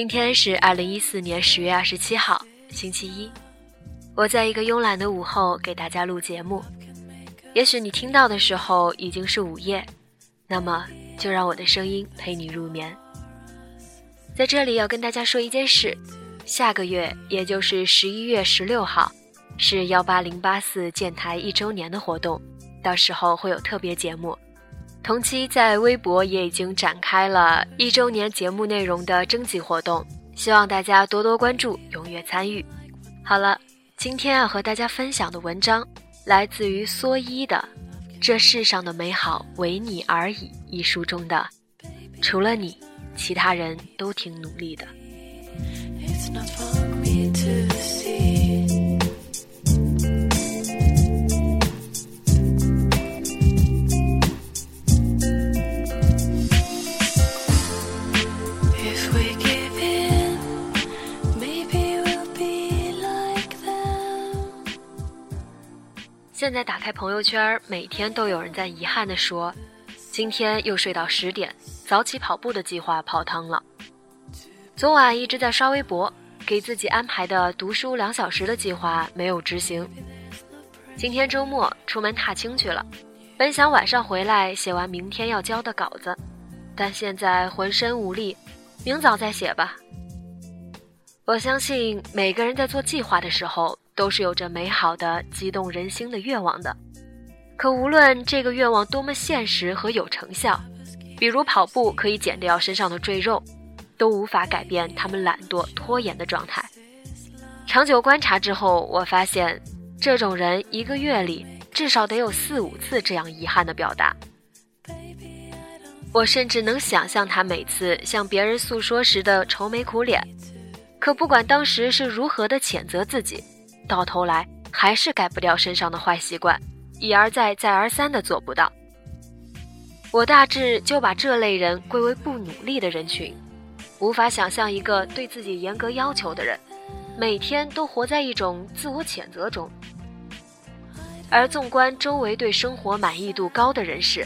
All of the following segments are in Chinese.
今天是二零一四年十月二十七号，星期一。我在一个慵懒的午后给大家录节目，也许你听到的时候已经是午夜，那么就让我的声音陪你入眠。在这里要跟大家说一件事，下个月也就是十一月十六号，是幺八零八四建台一周年的活动，到时候会有特别节目。同期在微博也已经展开了一周年节目内容的征集活动，希望大家多多关注，踊跃参与。好了，今天要和大家分享的文章来自于蓑衣的《这世上的美好唯你而已》一书中的“除了你，其他人都挺努力的”。现在打开朋友圈，每天都有人在遗憾地说：“今天又睡到十点，早起跑步的计划泡汤了。昨晚一直在刷微博，给自己安排的读书两小时的计划没有执行。今天周末出门踏青去了，本想晚上回来写完明天要交的稿子，但现在浑身无力，明早再写吧。我相信每个人在做计划的时候。”都是有着美好的、激动人心的愿望的，可无论这个愿望多么现实和有成效，比如跑步可以减掉身上的赘肉，都无法改变他们懒惰拖延的状态。长久观察之后，我发现这种人一个月里至少得有四五次这样遗憾的表达。我甚至能想象他每次向别人诉说时的愁眉苦脸，可不管当时是如何的谴责自己。到头来还是改不掉身上的坏习惯，一而再再而三的做不到。我大致就把这类人归为不努力的人群，无法想象一个对自己严格要求的人，每天都活在一种自我谴责中。而纵观周围对生活满意度高的人士，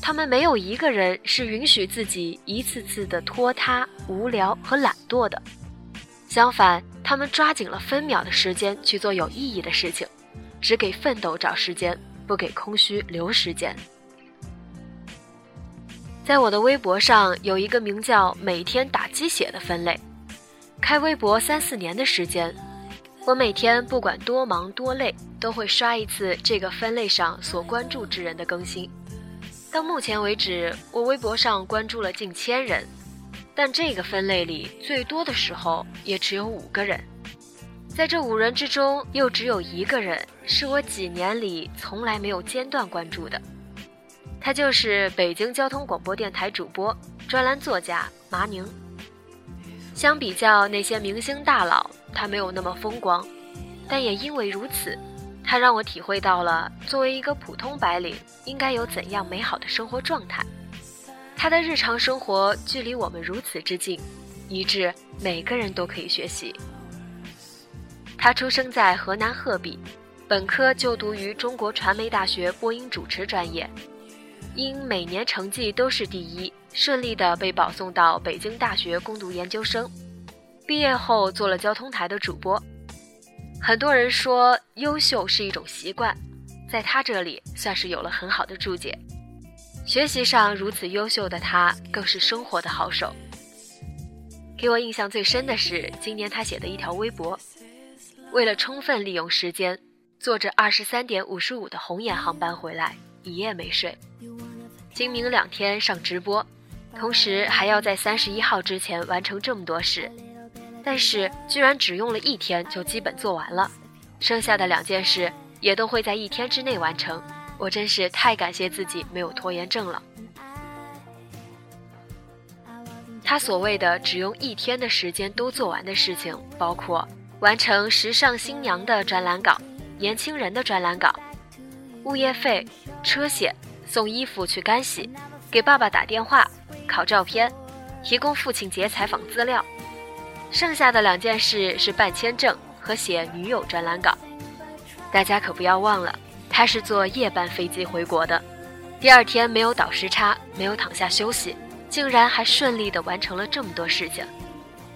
他们没有一个人是允许自己一次次的拖沓、无聊和懒惰的。相反，他们抓紧了分秒的时间去做有意义的事情，只给奋斗找时间，不给空虚留时间。在我的微博上有一个名叫“每天打鸡血”的分类，开微博三四年的时间，我每天不管多忙多累，都会刷一次这个分类上所关注之人的更新。到目前为止，我微博上关注了近千人。但这个分类里最多的时候也只有五个人，在这五人之中，又只有一个人是我几年里从来没有间断关注的，他就是北京交通广播电台主播、专栏作家麻宁。相比较那些明星大佬，他没有那么风光，但也因为如此，他让我体会到了作为一个普通白领应该有怎样美好的生活状态。他的日常生活距离我们如此之近，以致每个人都可以学习。他出生在河南鹤壁，本科就读于中国传媒大学播音主持专业，因每年成绩都是第一，顺利的被保送到北京大学攻读研究生。毕业后做了交通台的主播。很多人说优秀是一种习惯，在他这里算是有了很好的注解。学习上如此优秀的他，更是生活的好手。给我印象最深的是今年他写的一条微博：为了充分利用时间，坐着二十三点五十五的红眼航班回来，一夜没睡。今明两天上直播，同时还要在三十一号之前完成这么多事，但是居然只用了一天就基本做完了，剩下的两件事也都会在一天之内完成。我真是太感谢自己没有拖延症了。他所谓的只用一天的时间都做完的事情，包括完成时尚新娘的专栏稿、年轻人的专栏稿、物业费、车险、送衣服去干洗、给爸爸打电话、考照片、提供父亲节采访资料。剩下的两件事是办签证和写女友专栏稿。大家可不要忘了。他是坐夜班飞机回国的，第二天没有倒时差，没有躺下休息，竟然还顺利地完成了这么多事情。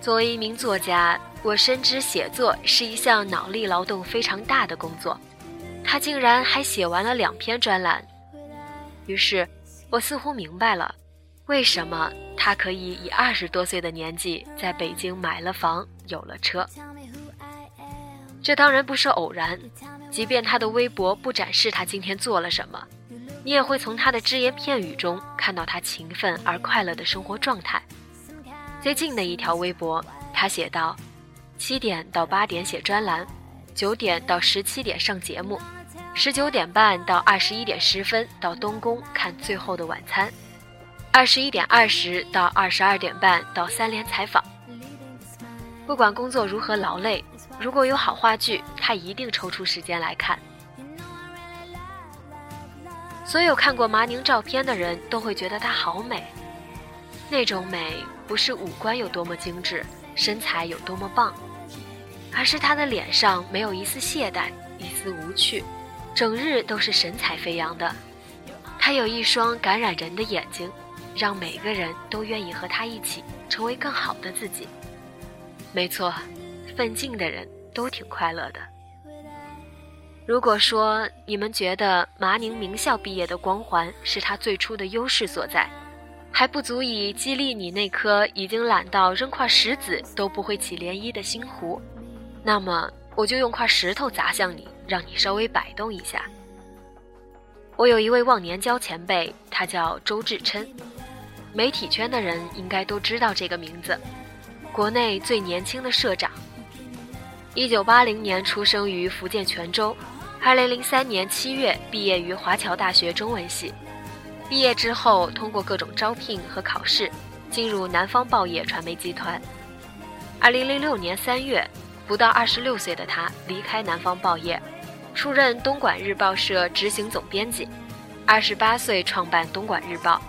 作为一名作家，我深知写作是一项脑力劳动非常大的工作，他竟然还写完了两篇专栏。于是，我似乎明白了，为什么他可以以二十多岁的年纪在北京买了房，有了车。这当然不是偶然。即便他的微博不展示他今天做了什么，你也会从他的只言片语中看到他勤奋而快乐的生活状态。最近的一条微博，他写道：七点到八点写专栏，九点到十七点上节目，十九点半到二十一点十分到东宫看《最后的晚餐》，二十一点二十到二十二点半到三联采访。不管工作如何劳累。如果有好话剧，他一定抽出时间来看。所有看过麻宁照片的人都会觉得她好美，那种美不是五官有多么精致，身材有多么棒，而是她的脸上没有一丝懈怠，一丝无趣，整日都是神采飞扬的。她有一双感染人的眼睛，让每个人都愿意和她一起成为更好的自己。没错。奋进的人都挺快乐的。如果说你们觉得麻宁名校毕业的光环是他最初的优势所在，还不足以激励你那颗已经懒到扔块石子都不会起涟漪的心湖，那么我就用块石头砸向你，让你稍微摆动一下。我有一位忘年交前辈，他叫周志琛，媒体圈的人应该都知道这个名字，国内最年轻的社长。一九八零年出生于福建泉州，二零零三年七月毕业于华侨大学中文系。毕业之后，通过各种招聘和考试，进入南方报业传媒集团。二零零六年三月，不到二十六岁的他离开南方报业，出任东莞日报社执行总编辑。二十八岁创办东莞日报。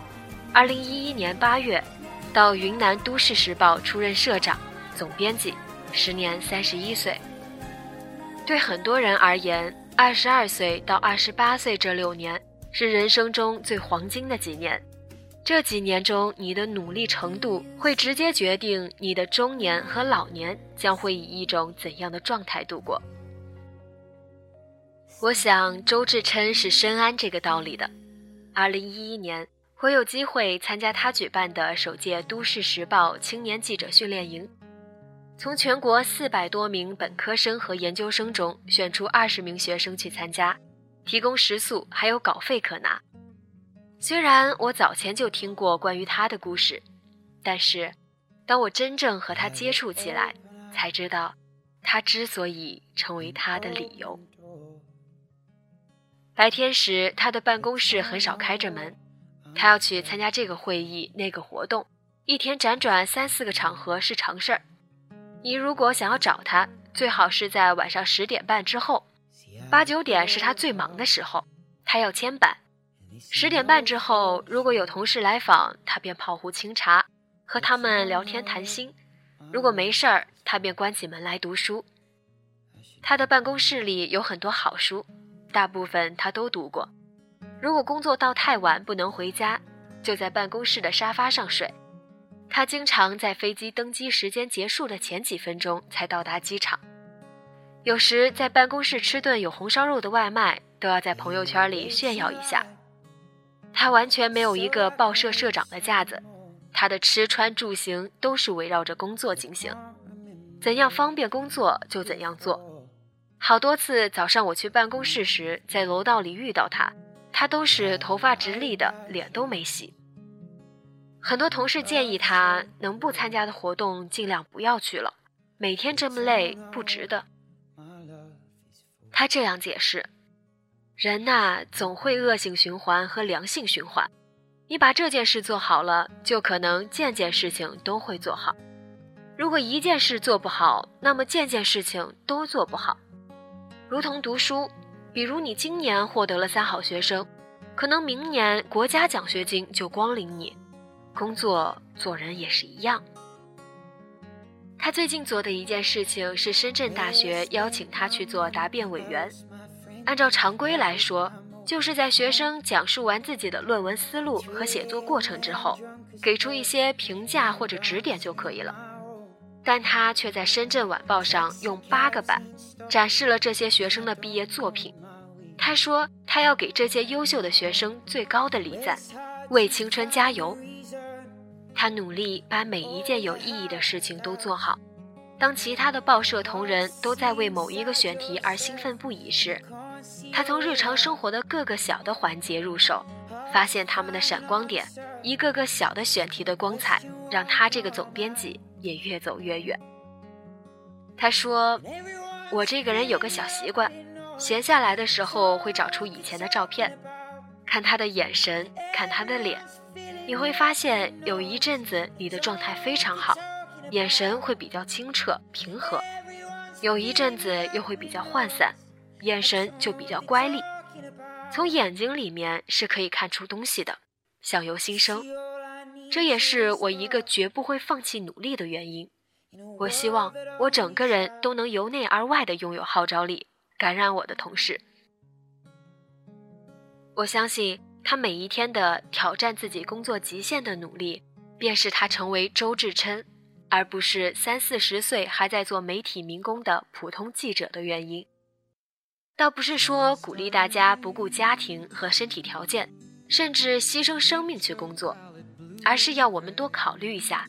二零一一年八月，到云南都市时报出任社长、总编辑。时年三十一岁。对很多人而言，二十二岁到二十八岁这六年是人生中最黄金的几年。这几年中，你的努力程度会直接决定你的中年和老年将会以一种怎样的状态度过。我想，周志琛是深谙这个道理的。二零一一年，我有机会参加他举办的首届《都市时报》青年记者训练营。从全国四百多名本科生和研究生中选出二十名学生去参加，提供食宿，还有稿费可拿。虽然我早前就听过关于他的故事，但是当我真正和他接触起来，才知道他之所以成为他的理由。白天时，他的办公室很少开着门，他要去参加这个会议、那个活动，一天辗转三四个场合是常事儿。你如果想要找他，最好是在晚上十点半之后，八九点是他最忙的时候，他要签板。十点半之后，如果有同事来访，他便泡壶清茶，和他们聊天谈心；如果没事儿，他便关起门来读书。他的办公室里有很多好书，大部分他都读过。如果工作到太晚不能回家，就在办公室的沙发上睡。他经常在飞机登机时间结束的前几分钟才到达机场，有时在办公室吃顿有红烧肉的外卖，都要在朋友圈里炫耀一下。他完全没有一个报社社长的架子，他的吃穿住行都是围绕着工作进行，怎样方便工作就怎样做。好多次早上我去办公室时，在楼道里遇到他，他都是头发直立的，脸都没洗。很多同事建议他能不参加的活动尽量不要去了，每天这么累不值得。他这样解释：人呐，总会恶性循环和良性循环。你把这件事做好了，就可能件件事情都会做好。如果一件事做不好，那么件件事情都做不好。如同读书，比如你今年获得了三好学生，可能明年国家奖学金就光临你。工作做人也是一样。他最近做的一件事情是深圳大学邀请他去做答辩委员。按照常规来说，就是在学生讲述完自己的论文思路和写作过程之后，给出一些评价或者指点就可以了。但他却在深圳晚报上用八个版展示了这些学生的毕业作品。他说他要给这些优秀的学生最高的礼赞，为青春加油。他努力把每一件有意义的事情都做好。当其他的报社同仁都在为某一个选题而兴奋不已时，他从日常生活的各个小的环节入手，发现他们的闪光点，一个个小的选题的光彩，让他这个总编辑。也越走越远。他说：“我这个人有个小习惯，闲下来的时候会找出以前的照片，看他的眼神，看他的脸，你会发现有一阵子你的状态非常好，眼神会比较清澈平和；有一阵子又会比较涣散，眼神就比较乖戾。从眼睛里面是可以看出东西的，相由心生。”这也是我一个绝不会放弃努力的原因。我希望我整个人都能由内而外的拥有号召力，感染我的同事。我相信他每一天的挑战自己工作极限的努力，便是他成为周志琛，而不是三四十岁还在做媒体民工的普通记者的原因。倒不是说鼓励大家不顾家庭和身体条件，甚至牺牲生命去工作。而是要我们多考虑一下，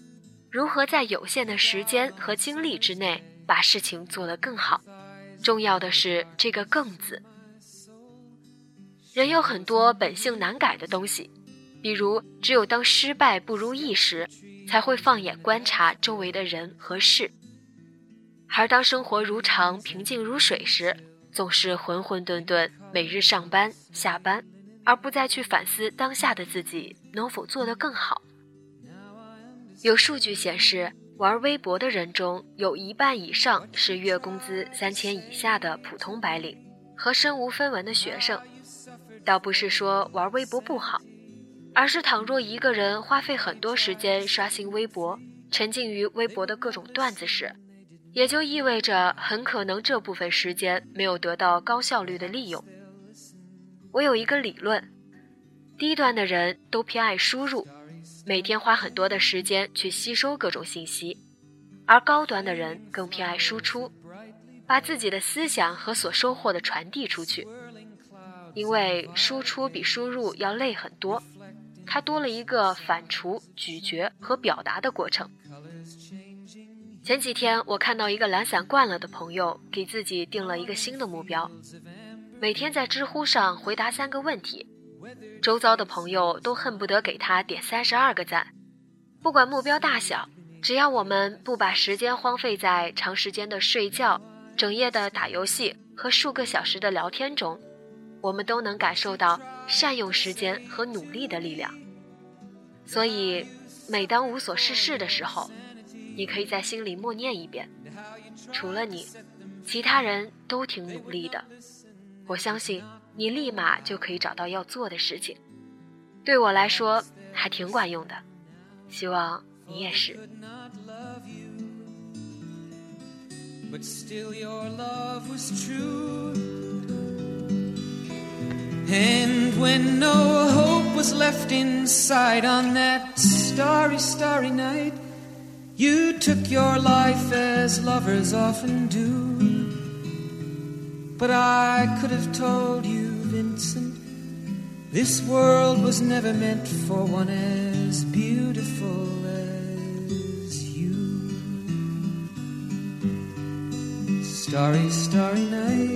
如何在有限的时间和精力之内把事情做得更好。重要的是这个“更”字。人有很多本性难改的东西，比如只有当失败不如意时，才会放眼观察周围的人和事；而当生活如常、平静如水时，总是浑浑沌沌，每日上班下班，而不再去反思当下的自己能否做得更好。有数据显示，玩微博的人中有一半以上是月工资三千以下的普通白领和身无分文的学生。倒不是说玩微博不好，而是倘若一个人花费很多时间刷新微博，沉浸于微博的各种段子时，也就意味着很可能这部分时间没有得到高效率的利用。我有一个理论：低端的人都偏爱输入。每天花很多的时间去吸收各种信息，而高端的人更偏爱输出，把自己的思想和所收获的传递出去。因为输出比输入要累很多，它多了一个反刍、咀嚼和表达的过程。前几天我看到一个懒散惯了的朋友给自己定了一个新的目标，每天在知乎上回答三个问题。周遭的朋友都恨不得给他点三十二个赞。不管目标大小，只要我们不把时间荒废在长时间的睡觉、整夜的打游戏和数个小时的聊天中，我们都能感受到善用时间和努力的力量。所以，每当无所事事的时候，你可以在心里默念一遍：除了你，其他人都挺努力的。我相信。你立马就可以找到要做的事情，对我来说还挺管用的，希望你也是。But And when no hope was left inside on that starry, starry night, you took your life as lovers often do. But I could have told you, Vincent, this world was never meant for one as beautiful as you. Starry, starry night.